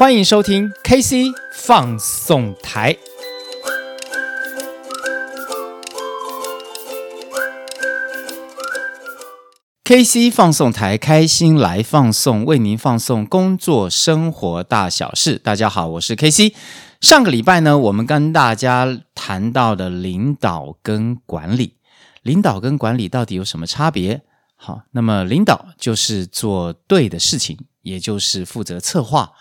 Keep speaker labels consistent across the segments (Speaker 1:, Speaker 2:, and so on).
Speaker 1: 欢迎收听 KC 放送台。KC 放送台，开心来放送，为您放送工作生活大小事。大家好，我是 KC。上个礼拜呢，我们跟大家谈到的领导跟管理，领导跟管理到底有什么差别？好，那么领导就是做对的事情，也就是负责策划；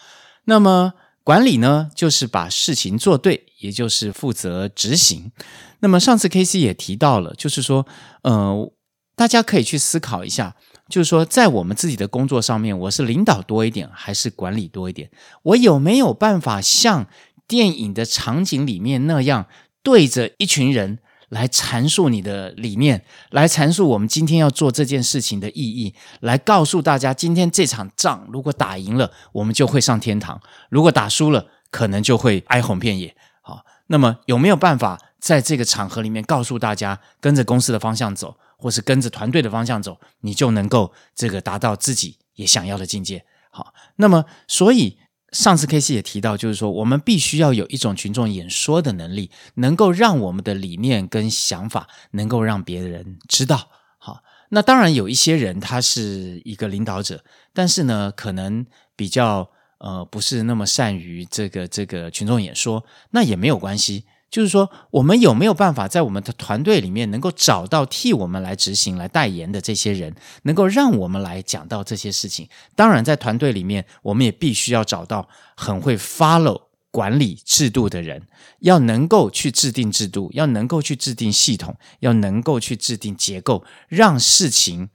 Speaker 1: 那么管理呢，就是把事情做对，也就是负责执行。那么上次 KC 也提到了，就是说，呃。大家可以去思考一下，就是说，在我们自己的工作上面，我是领导多一点，还是管理多一点？我有没有办法像电影的场景里面那样，对着一群人来阐述你的理念，来阐述我们今天要做这件事情的意义，来告诉大家，今天这场仗如果打赢了，我们就会上天堂；如果打输了，可能就会 哀鸿遍野。好，那么有没有办法在这个场合里面告诉大家，跟着公司的方向走？或是跟着团队的方向走，你就能够这个达到自己也想要的境界。好，那么所以上次 KC 也提到，就是说我们必须要有一种群众演说的能力，能够让我们的理念跟想法能够让别人知道。好，那当然有一些人他是一个领导者，但是呢，可能比较呃不是那么善于这个这个群众演说，那也没有关系。就是说，我们有没有办法在我们的团队里面能够找到替我们来执行、来代言的这些人，能够让我们来讲到这些事情？当然，在团队里面，我们也必须要找到很会 follow 管理制度的人，要能够去制定制度，要能够去制定系统，要能够去制定结构，让事情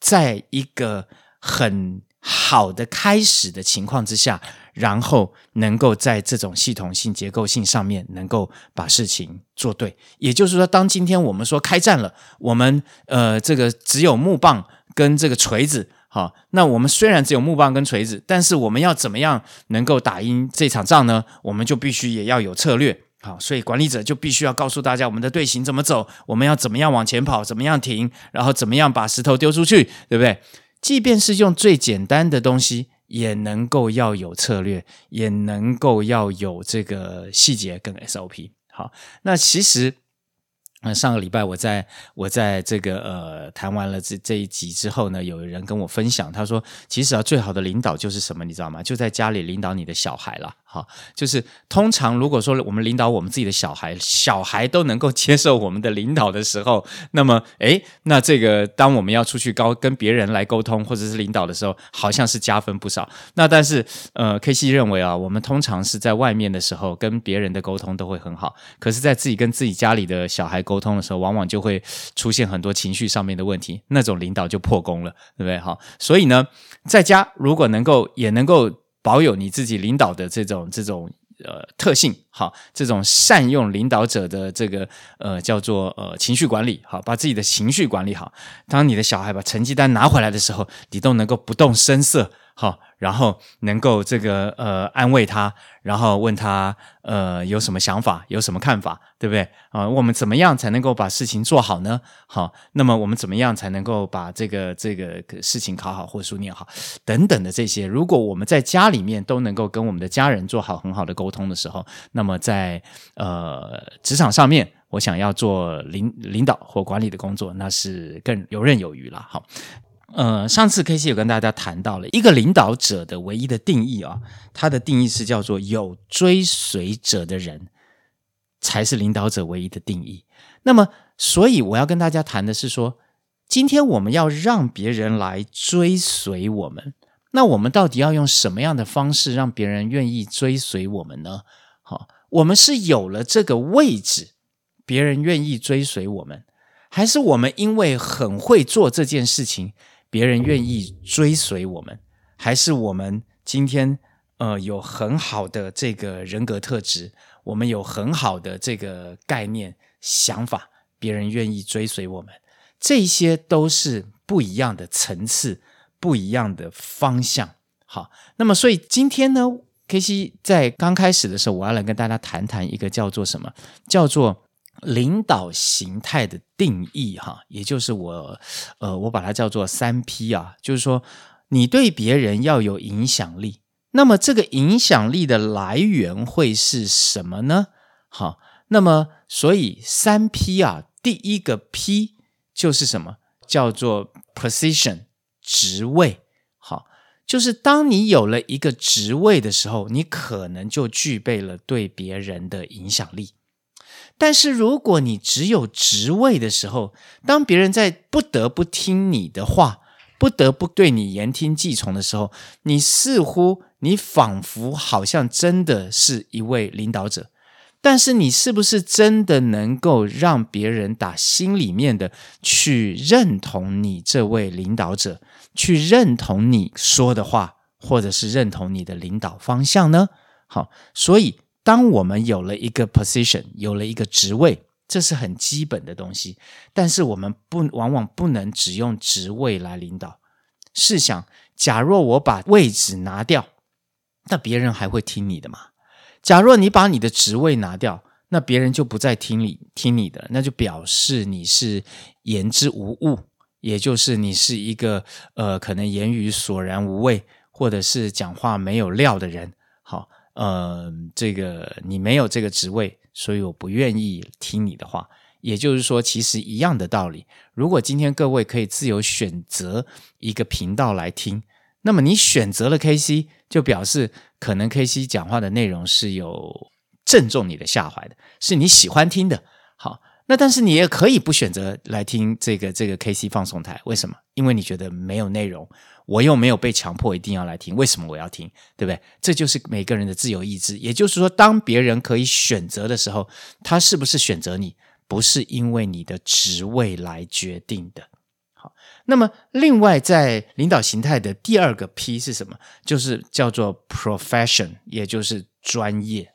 Speaker 1: 在一个很好的开始的情况之下。然后能够在这种系统性、结构性上面，能够把事情做对。也就是说，当今天我们说开战了，我们呃这个只有木棒跟这个锤子，好，那我们虽然只有木棒跟锤子，但是我们要怎么样能够打赢这场仗呢？我们就必须也要有策略，好，所以管理者就必须要告诉大家我们的队形怎么走，我们要怎么样往前跑，怎么样停，然后怎么样把石头丢出去，对不对？即便是用最简单的东西。也能够要有策略，也能够要有这个细节跟 SOP。好，那其实，嗯，上个礼拜我在我在这个呃谈完了这这一集之后呢，有人跟我分享，他说，其实啊，最好的领导就是什么，你知道吗？就在家里领导你的小孩了。好，就是通常如果说我们领导我们自己的小孩，小孩都能够接受我们的领导的时候，那么，诶，那这个当我们要出去高跟别人来沟通或者是领导的时候，好像是加分不少。那但是，呃，KC 认为啊，我们通常是在外面的时候跟别人的沟通都会很好，可是，在自己跟自己家里的小孩沟通的时候，往往就会出现很多情绪上面的问题，那种领导就破功了，对不对？好，所以呢，在家如果能够也能够。保有你自己领导的这种这种呃特性，好，这种善用领导者的这个呃叫做呃情绪管理，好，把自己的情绪管理好。当你的小孩把成绩单拿回来的时候，你都能够不动声色，好。然后能够这个呃安慰他，然后问他呃有什么想法，有什么看法，对不对啊、呃？我们怎么样才能够把事情做好呢？好，那么我们怎么样才能够把这个这个事情考好或书念好等等的这些？如果我们在家里面都能够跟我们的家人做好很好的沟通的时候，那么在呃职场上面，我想要做领领导或管理的工作，那是更游刃有余了。好。呃，上次 KC 有跟大家谈到了一个领导者的唯一的定义啊，他的定义是叫做有追随者的人才是领导者唯一的定义。那么，所以我要跟大家谈的是说，今天我们要让别人来追随我们，那我们到底要用什么样的方式让别人愿意追随我们呢？好，我们是有了这个位置，别人愿意追随我们，还是我们因为很会做这件事情？别人愿意追随我们，还是我们今天呃有很好的这个人格特质，我们有很好的这个概念想法，别人愿意追随我们，这些都是不一样的层次，不一样的方向。好，那么所以今天呢，KC 在刚开始的时候，我要来跟大家谈谈一个叫做什么，叫做。领导形态的定义，哈，也就是我，呃，我把它叫做三 P 啊，就是说，你对别人要有影响力，那么这个影响力的来源会是什么呢？好，那么所以三 P 啊，第一个 P 就是什么？叫做 position，职位。好，就是当你有了一个职位的时候，你可能就具备了对别人的影响力。但是如果你只有职位的时候，当别人在不得不听你的话，不得不对你言听计从的时候，你似乎，你仿佛好像真的是一位领导者，但是你是不是真的能够让别人打心里面的去认同你这位领导者，去认同你说的话，或者是认同你的领导方向呢？好，所以当我们有了一个 position，有了一个职位。这是很基本的东西，但是我们不往往不能只用职位来领导。试想，假若我把位置拿掉，那别人还会听你的吗？假若你把你的职位拿掉，那别人就不再听你听你的，那就表示你是言之无物，也就是你是一个呃，可能言语索然无味，或者是讲话没有料的人。好，呃，这个你没有这个职位。所以我不愿意听你的话，也就是说，其实一样的道理。如果今天各位可以自由选择一个频道来听，那么你选择了 KC，就表示可能 KC 讲话的内容是有正中你的下怀的，是你喜欢听的。好。那但是你也可以不选择来听这个这个 KC 放送台，为什么？因为你觉得没有内容，我又没有被强迫一定要来听，为什么我要听？对不对？这就是每个人的自由意志。也就是说，当别人可以选择的时候，他是不是选择你，不是因为你的职位来决定的。好，那么另外在领导形态的第二个 P 是什么？就是叫做 profession，也就是专业。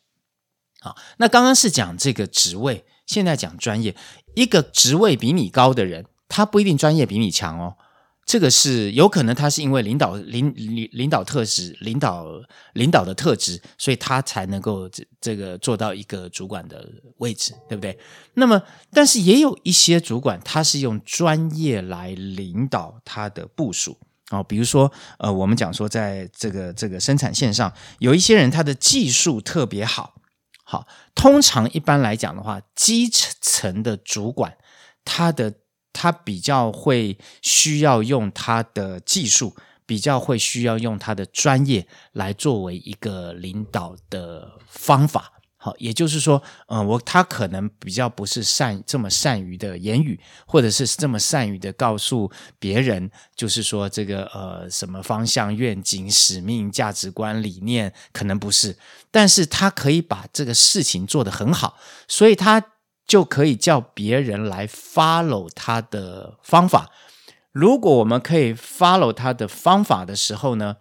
Speaker 1: 好，那刚刚是讲这个职位。现在讲专业，一个职位比你高的人，他不一定专业比你强哦。这个是有可能，他是因为领导领领领导特质、领导领导的特质，所以他才能够这这个做到一个主管的位置，对不对？那么，但是也有一些主管，他是用专业来领导他的部署哦。比如说，呃，我们讲说，在这个这个生产线上，有一些人他的技术特别好。好，通常一般来讲的话，基层的主管，他的他比较会需要用他的技术，比较会需要用他的专业来作为一个领导的方法。好，也就是说，嗯，我他可能比较不是善这么善于的言语，或者是这么善于的告诉别人，就是说这个呃什么方向、愿景、使命、价值观、理念，可能不是，但是他可以把这个事情做得很好，所以他就可以叫别人来 follow 他的方法。如果我们可以 follow 他的方法的时候呢，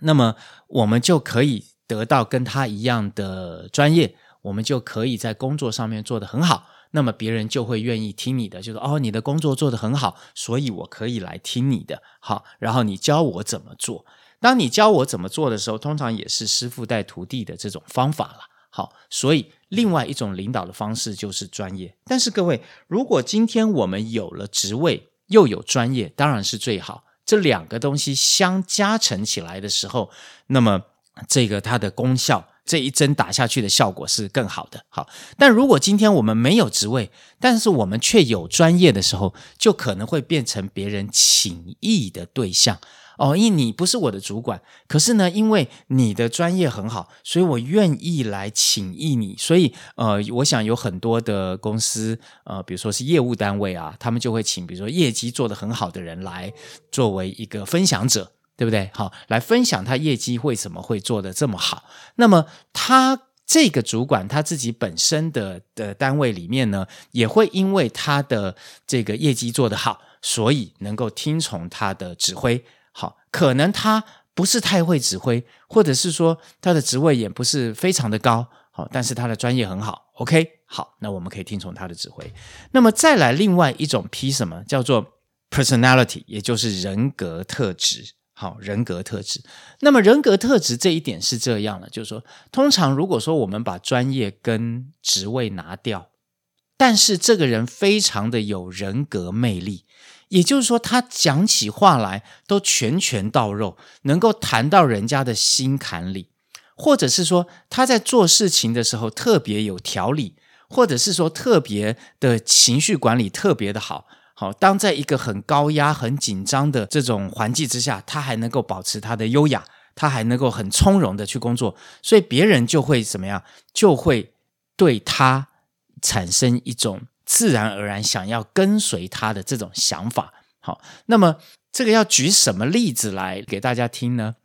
Speaker 1: 那么我们就可以。得到跟他一样的专业，我们就可以在工作上面做得很好。那么别人就会愿意听你的，就说哦，你的工作做得很好，所以我可以来听你的。好，然后你教我怎么做。当你教我怎么做的时候，通常也是师傅带徒弟的这种方法了。好，所以另外一种领导的方式就是专业。但是各位，如果今天我们有了职位又有专业，当然是最好。这两个东西相加成起来的时候，那么。这个它的功效，这一针打下去的效果是更好的。好，但如果今天我们没有职位，但是我们却有专业的时候，就可能会变成别人请益的对象。哦，因为你不是我的主管，可是呢，因为你的专业很好，所以我愿意来请益你。所以，呃，我想有很多的公司，呃，比如说是业务单位啊，他们就会请，比如说业绩做得很好的人来作为一个分享者。对不对？好，来分享他业绩为什么会做得这么好。那么他这个主管他自己本身的的单位里面呢，也会因为他的这个业绩做得好，所以能够听从他的指挥。好，可能他不是太会指挥，或者是说他的职位也不是非常的高。好，但是他的专业很好。OK，好，那我们可以听从他的指挥。那么再来另外一种 P 什么叫做 personality，也就是人格特质。好，人格特质。那么人格特质这一点是这样的，就是说，通常如果说我们把专业跟职位拿掉，但是这个人非常的有人格魅力，也就是说，他讲起话来都拳拳到肉，能够谈到人家的心坎里，或者是说他在做事情的时候特别有条理，或者是说特别的情绪管理特别的好。好，当在一个很高压、很紧张的这种环境之下，他还能够保持他的优雅，他还能够很从容的去工作，所以别人就会怎么样？就会对他产生一种自然而然想要跟随他的这种想法。好，那么这个要举什么例子来给大家听呢？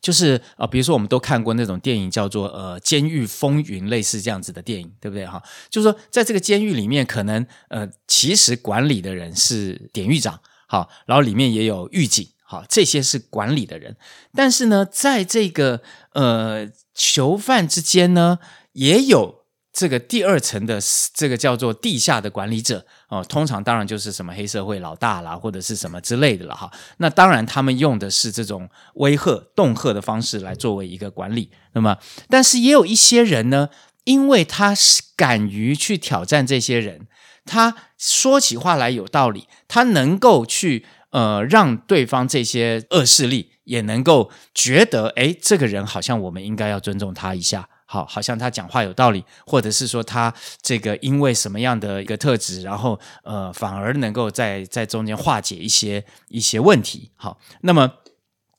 Speaker 1: 就是啊、呃，比如说我们都看过那种电影，叫做呃《监狱风云》，类似这样子的电影，对不对哈？就是说，在这个监狱里面，可能呃，其实管理的人是典狱长，好，然后里面也有狱警，好，这些是管理的人。但是呢，在这个呃囚犯之间呢，也有。这个第二层的这个叫做地下的管理者哦，通常当然就是什么黑社会老大啦，或者是什么之类的了哈。那当然他们用的是这种威吓、恫吓的方式来作为一个管理。那么，但是也有一些人呢，因为他是敢于去挑战这些人，他说起话来有道理，他能够去呃让对方这些恶势力也能够觉得，诶，这个人好像我们应该要尊重他一下。好，好像他讲话有道理，或者是说他这个因为什么样的一个特质，然后呃，反而能够在在中间化解一些一些问题。好，那么。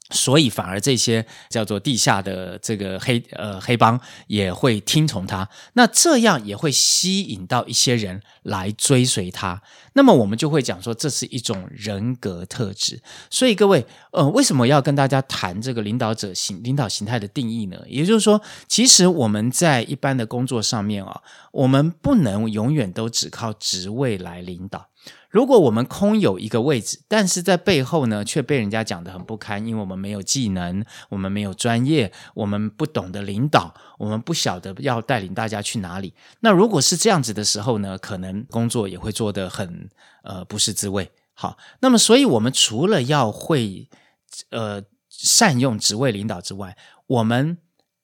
Speaker 1: 所以反而这些叫做地下的这个黑呃黑帮也会听从他，那这样也会吸引到一些人来追随他。那么我们就会讲说，这是一种人格特质。所以各位，呃，为什么要跟大家谈这个领导者形领导形态的定义呢？也就是说，其实我们在一般的工作上面啊，我们不能永远都只靠职位来领导。如果我们空有一个位置，但是在背后呢，却被人家讲得很不堪，因为我们没有技能，我们没有专业，我们不懂得领导，我们不晓得要带领大家去哪里。那如果是这样子的时候呢，可能工作也会做得很呃不是滋味。好，那么所以我们除了要会呃善用职位领导之外，我们。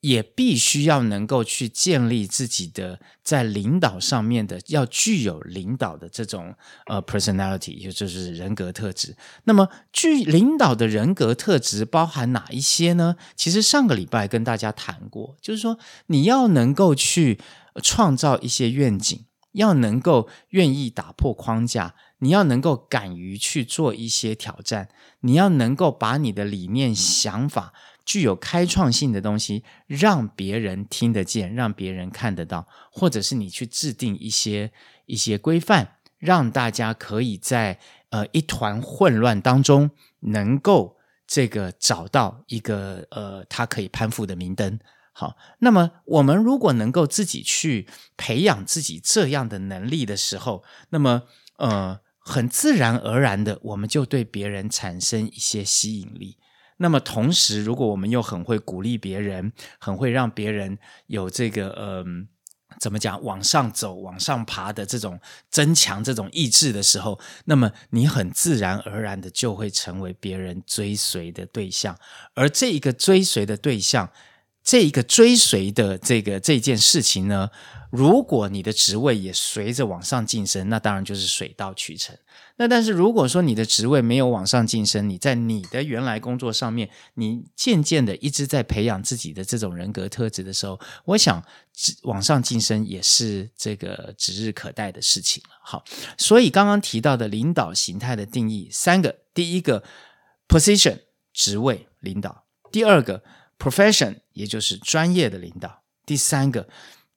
Speaker 1: 也必须要能够去建立自己的在领导上面的要具有领导的这种呃 personality，也就是人格特质。那么具领导的人格特质包含哪一些呢？其实上个礼拜跟大家谈过，就是说你要能够去创造一些愿景，要能够愿意打破框架，你要能够敢于去做一些挑战，你要能够把你的理念想法。具有开创性的东西，让别人听得见，让别人看得到，或者是你去制定一些一些规范，让大家可以在呃一团混乱当中，能够这个找到一个呃他可以攀附的明灯。好，那么我们如果能够自己去培养自己这样的能力的时候，那么呃很自然而然的，我们就对别人产生一些吸引力。那么同时，如果我们又很会鼓励别人，很会让别人有这个嗯，怎么讲，往上走、往上爬的这种增强这种意志的时候，那么你很自然而然的就会成为别人追随的对象。而这一个追随的对象，这一个追随的这个这件事情呢，如果你的职位也随着往上晋升，那当然就是水到渠成。那但是如果说你的职位没有往上晋升，你在你的原来工作上面，你渐渐的一直在培养自己的这种人格特质的时候，我想往上晋升也是这个指日可待的事情了。好，所以刚刚提到的领导形态的定义三个：第一个 position 职位领导；第二个 profession 也就是专业的领导；第三个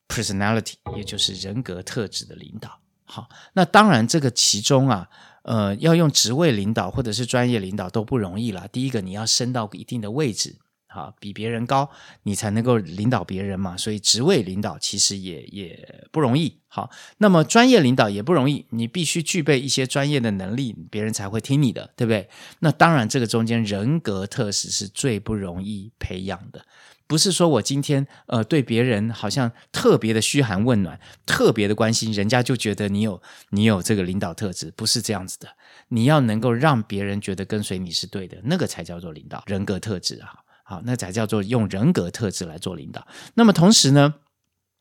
Speaker 1: personality 也就是人格特质的领导。好，那当然，这个其中啊，呃，要用职位领导或者是专业领导都不容易啦。第一个，你要升到一定的位置，啊，比别人高，你才能够领导别人嘛。所以，职位领导其实也也不容易。好，那么专业领导也不容易，你必须具备一些专业的能力，别人才会听你的，对不对？那当然，这个中间人格特质是最不容易培养的。不是说我今天呃对别人好像特别的嘘寒问暖，特别的关心，人家就觉得你有你有这个领导特质，不是这样子的。你要能够让别人觉得跟随你是对的，那个才叫做领导人格特质啊。好，那才叫做用人格特质来做领导。那么同时呢，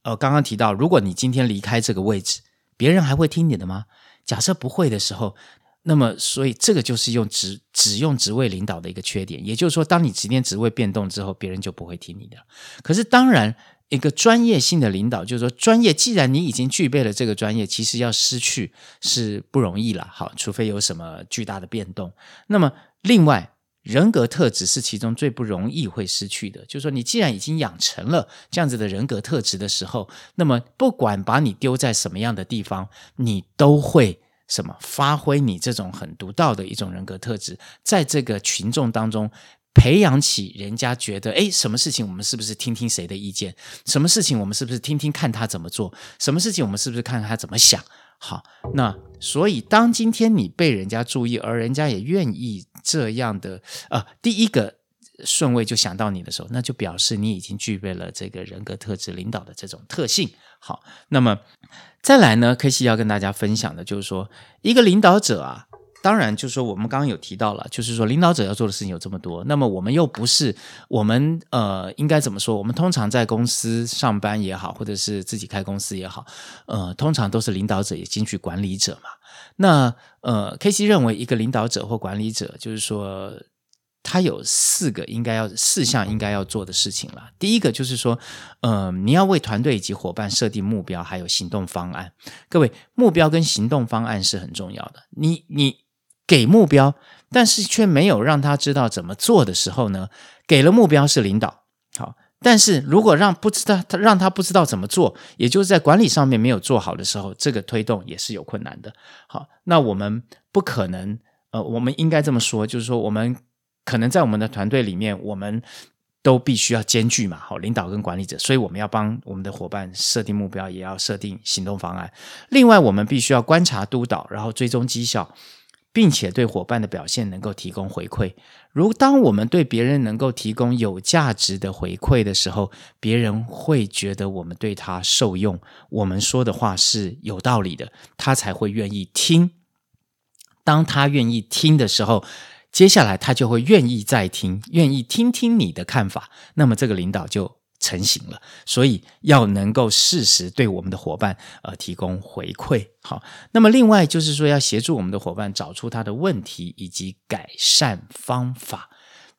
Speaker 1: 呃，刚刚提到，如果你今天离开这个位置，别人还会听你的吗？假设不会的时候，那么，所以这个就是用职只用职位领导的一个缺点。也就是说，当你今天职位变动之后，别人就不会听你的。可是，当然，一个专业性的领导，就是说，专业既然你已经具备了这个专业，其实要失去是不容易了。好，除非有什么巨大的变动。那么，另外，人格特质是其中最不容易会失去的。就是说，你既然已经养成了这样子的人格特质的时候，那么不管把你丢在什么样的地方，你都会。什么？发挥你这种很独到的一种人格特质，在这个群众当中培养起人家觉得，诶，什么事情我们是不是听听谁的意见？什么事情我们是不是听听看他怎么做？什么事情我们是不是看看他怎么想？好，那所以当今天你被人家注意，而人家也愿意这样的，呃，第一个顺位就想到你的时候，那就表示你已经具备了这个人格特质领导的这种特性。好，那么。再来呢，K 西要跟大家分享的就是说，一个领导者啊，当然就是说我们刚刚有提到了，就是说领导者要做的事情有这么多，那么我们又不是我们呃，应该怎么说？我们通常在公司上班也好，或者是自己开公司也好，呃，通常都是领导者也兼具管理者嘛。那呃，K C 认为一个领导者或管理者，就是说。他有四个应该要四项应该要做的事情了。第一个就是说，呃，你要为团队以及伙伴设定目标，还有行动方案。各位，目标跟行动方案是很重要的。你你给目标，但是却没有让他知道怎么做的时候呢？给了目标是领导，好，但是如果让不知道他让他不知道怎么做，也就是在管理上面没有做好的时候，这个推动也是有困难的。好，那我们不可能，呃，我们应该这么说，就是说我们。可能在我们的团队里面，我们都必须要兼具嘛，好，领导跟管理者，所以我们要帮我们的伙伴设定目标，也要设定行动方案。另外，我们必须要观察督导，然后追踪绩效，并且对伙伴的表现能够提供回馈。如当我们对别人能够提供有价值的回馈的时候，别人会觉得我们对他受用，我们说的话是有道理的，他才会愿意听。当他愿意听的时候，接下来他就会愿意再听，愿意听听你的看法，那么这个领导就成型了。所以要能够适时对我们的伙伴呃提供回馈。好，那么另外就是说要协助我们的伙伴找出他的问题以及改善方法。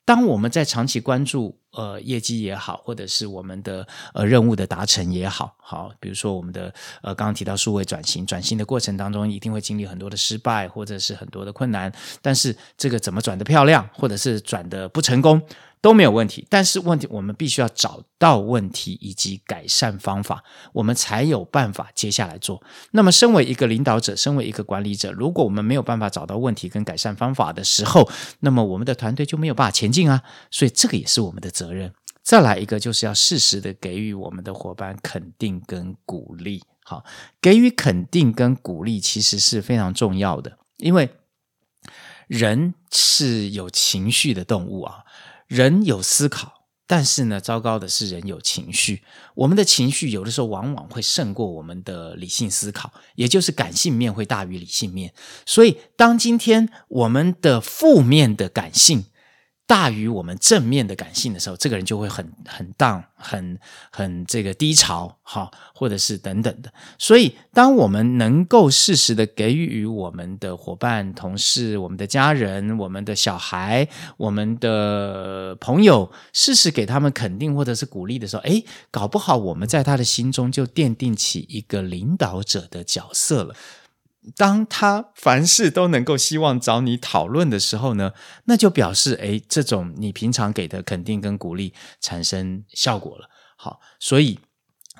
Speaker 1: 当我们在长期关注呃业绩也好，或者是我们的呃任务的达成也好，好，比如说我们的呃刚刚提到数位转型，转型的过程当中一定会经历很多的失败，或者是很多的困难，但是这个怎么转得漂亮，或者是转得不成功，都没有问题，但是问题我们必须要找到问题以及改善方法，我们才有办法接下来做。那么，身为一个领导者，身为一个管理者，如果我们没有办法找到问题跟改善方法的时候，那么我们的团队就没有办法前进啊。所以，这个也是我们的责任。再来一个，就是要适时的给予我们的伙伴肯定跟鼓励。好，给予肯定跟鼓励其实是非常重要的，因为人是有情绪的动物啊。人有思考，但是呢，糟糕的是人有情绪。我们的情绪有的时候往往会胜过我们的理性思考，也就是感性面会大于理性面。所以，当今天我们的负面的感性，大于我们正面的感性的时候，这个人就会很很 down，很很这个低潮，哈，或者是等等的。所以，当我们能够适时的给予我们的伙伴、同事、我们的家人、我们的小孩、我们的朋友，适时给他们肯定或者是鼓励的时候，诶，搞不好我们在他的心中就奠定起一个领导者的角色了。当他凡事都能够希望找你讨论的时候呢，那就表示，诶，这种你平常给的肯定跟鼓励产生效果了。好，所以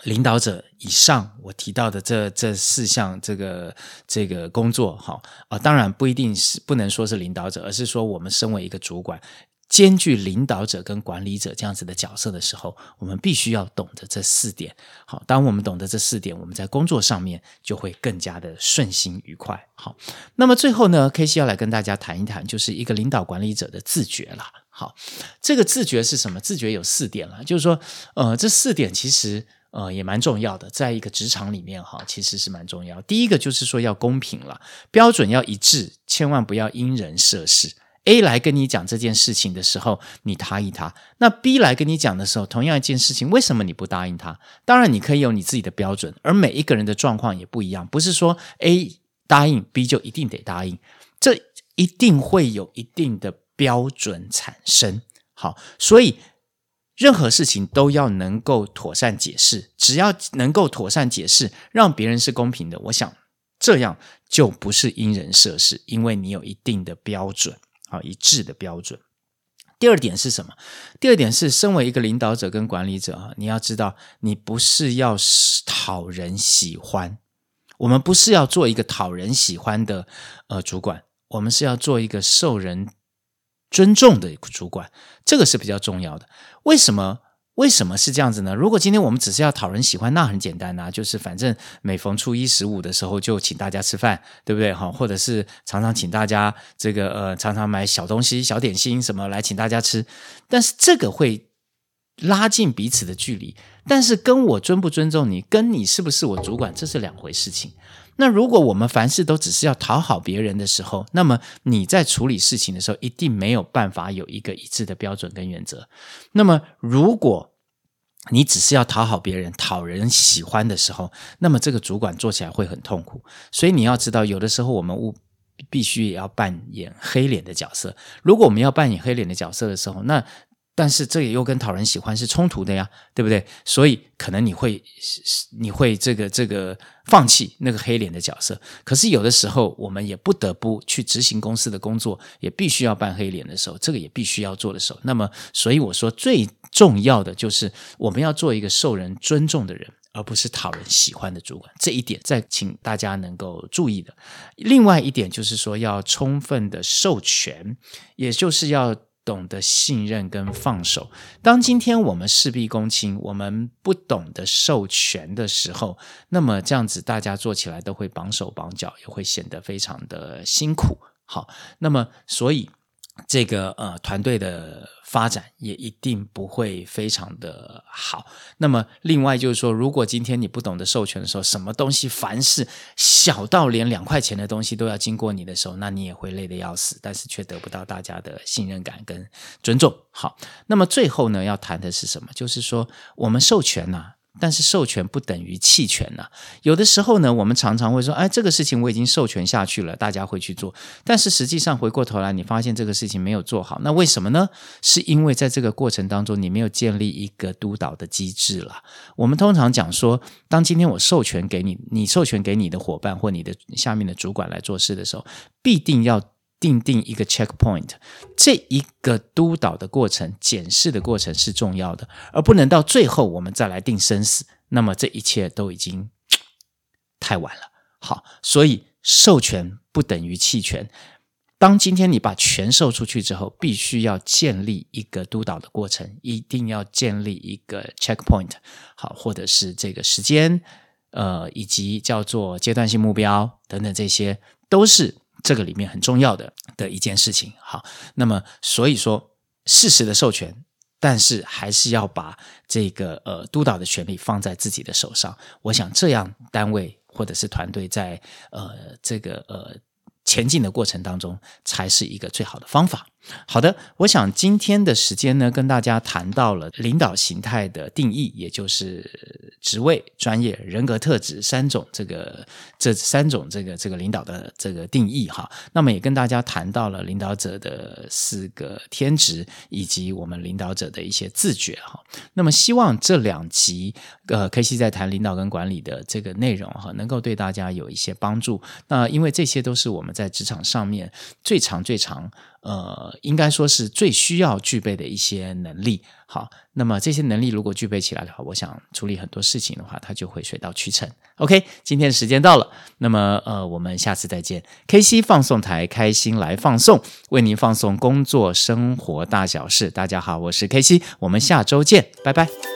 Speaker 1: 领导者以上我提到的这这四项这个这个工作，好啊，当然不一定是不能说是领导者，而是说我们身为一个主管。兼具领导者跟管理者这样子的角色的时候，我们必须要懂得这四点。好，当我们懂得这四点，我们在工作上面就会更加的顺心愉快。好，那么最后呢，K C 要来跟大家谈一谈，就是一个领导管理者的自觉了。好，这个自觉是什么？自觉有四点了，就是说，呃，这四点其实呃也蛮重要的，在一个职场里面哈，其实是蛮重要。第一个就是说要公平了，标准要一致，千万不要因人设事。A 来跟你讲这件事情的时候，你答应他；那 B 来跟你讲的时候，同样一件事情，为什么你不答应他？当然，你可以有你自己的标准，而每一个人的状况也不一样，不是说 A 答应 B 就一定得答应。这一定会有一定的标准产生。好，所以任何事情都要能够妥善解释，只要能够妥善解释，让别人是公平的，我想这样就不是因人设事，因为你有一定的标准，一致的标准。第二点是什么？第二点是，身为一个领导者跟管理者啊，你要知道，你不是要讨人喜欢，我们不是要做一个讨人喜欢的呃主管，我们是要做一个受人尊重的主管，这个是比较重要的。为什么？为什么是这样子呢？如果今天我们只是要讨人喜欢，那很简单呐、就是反正每逢初一十五的时候就请大家吃饭，对不对？哈，或者是常常请大家这个呃，常常买小东西、小点心什么来请大家吃，但是这个会拉近彼此的距离。但是跟我尊不尊重你，跟你是不是我主管，这是两回事情。那如果我们凡事都只是要讨好别人的时候，那么你在处理事情的时候，一定没有办法有一个一致的标准跟原则。那么如果你只是要讨好别人、讨人喜欢的时候，那么这个主管做起来会很痛苦。所以你要知道，有的时候我们务必须也要扮演黑脸的角色。如果我们要扮演黑脸的角色的时候，那但是这也又跟讨人喜欢是冲突的呀，对不对？所以可能你会你会这个这个放弃那个黑脸的角色。可是有的时候我们也不得不去执行公司的工作，也必须要扮黑脸的时候，这个也必须要做的时候。那么，所以我说最重要的就是我们要做一个受人尊重的人，而不是讨人喜欢的主管。这一点再请大家能够注意的。另外一点就是说要充分的授权，也就是要。懂得信任跟放手。当今天我们事必躬亲，我们不懂得授权的时候，那么这样子大家做起来都会绑手绑脚，也会显得非常的辛苦。好，那么所以。这个呃团队的发展也一定不会非常的好。那么另外就是说，如果今天你不懂得授权的时候，什么东西凡是小到连两块钱的东西都要经过你的手，那你也会累得要死，但是却得不到大家的信任感跟尊重。好，那么最后呢，要谈的是什么？就是说我们授权呐、但是授权不等于弃权呐、有的时候呢，我们常常会说：“哎，这个事情我已经授权下去了，大家会去做。”但是实际上回过头来，你发现这个事情没有做好，那为什么呢？是因为在这个过程当中，你没有建立一个督导的机制了。我们通常讲说，当今天我授权给你，你授权给你的伙伴或你的下面的主管来做事的时候，必定要。定定一个 checkpoint，这一个督导的过程、检视的过程是重要的，而不能到最后我们再来定生死。那么这一切都已经太晚了。好，所以授权不等于弃权。当今天你把权授出去之后，必须要建立一个督导的过程，一定要建立一个 checkpoint。好，或者是这个时间，呃，以及叫做阶段性目标等等，这些都是。这个里面很重要的的一件事情，好，那么所以说适时的授权，但是还是要把这个呃督导的权利放在自己的手上。我想这样单位或者是团队在呃这个呃。前进的过程当中，才是一个最好的方法。好的，我想今天的时间呢，跟大家谈到了领导形态的定义，也就是职位、专业、人格特质三种这个这三种这个这个领导的这个定义哈。那么也跟大家谈到了领导者的四个天职，以及我们领导者的一些自觉哈。那么希望这两集呃，KC 在谈领导跟管理的这个内容哈，能够对大家有一些帮助。那因为这些都是我们。在职场上面最长最长，呃，应该说是最需要具备的一些能力。好，那么这些能力如果具备起来的话，我想处理很多事情的话，它就会水到渠成。OK，今天的时间到了，那么呃，我们下次再见。KC 放送台，开心来放送，为您放送工作生活大小事。大家好，我是 KC，我们下周见，拜拜。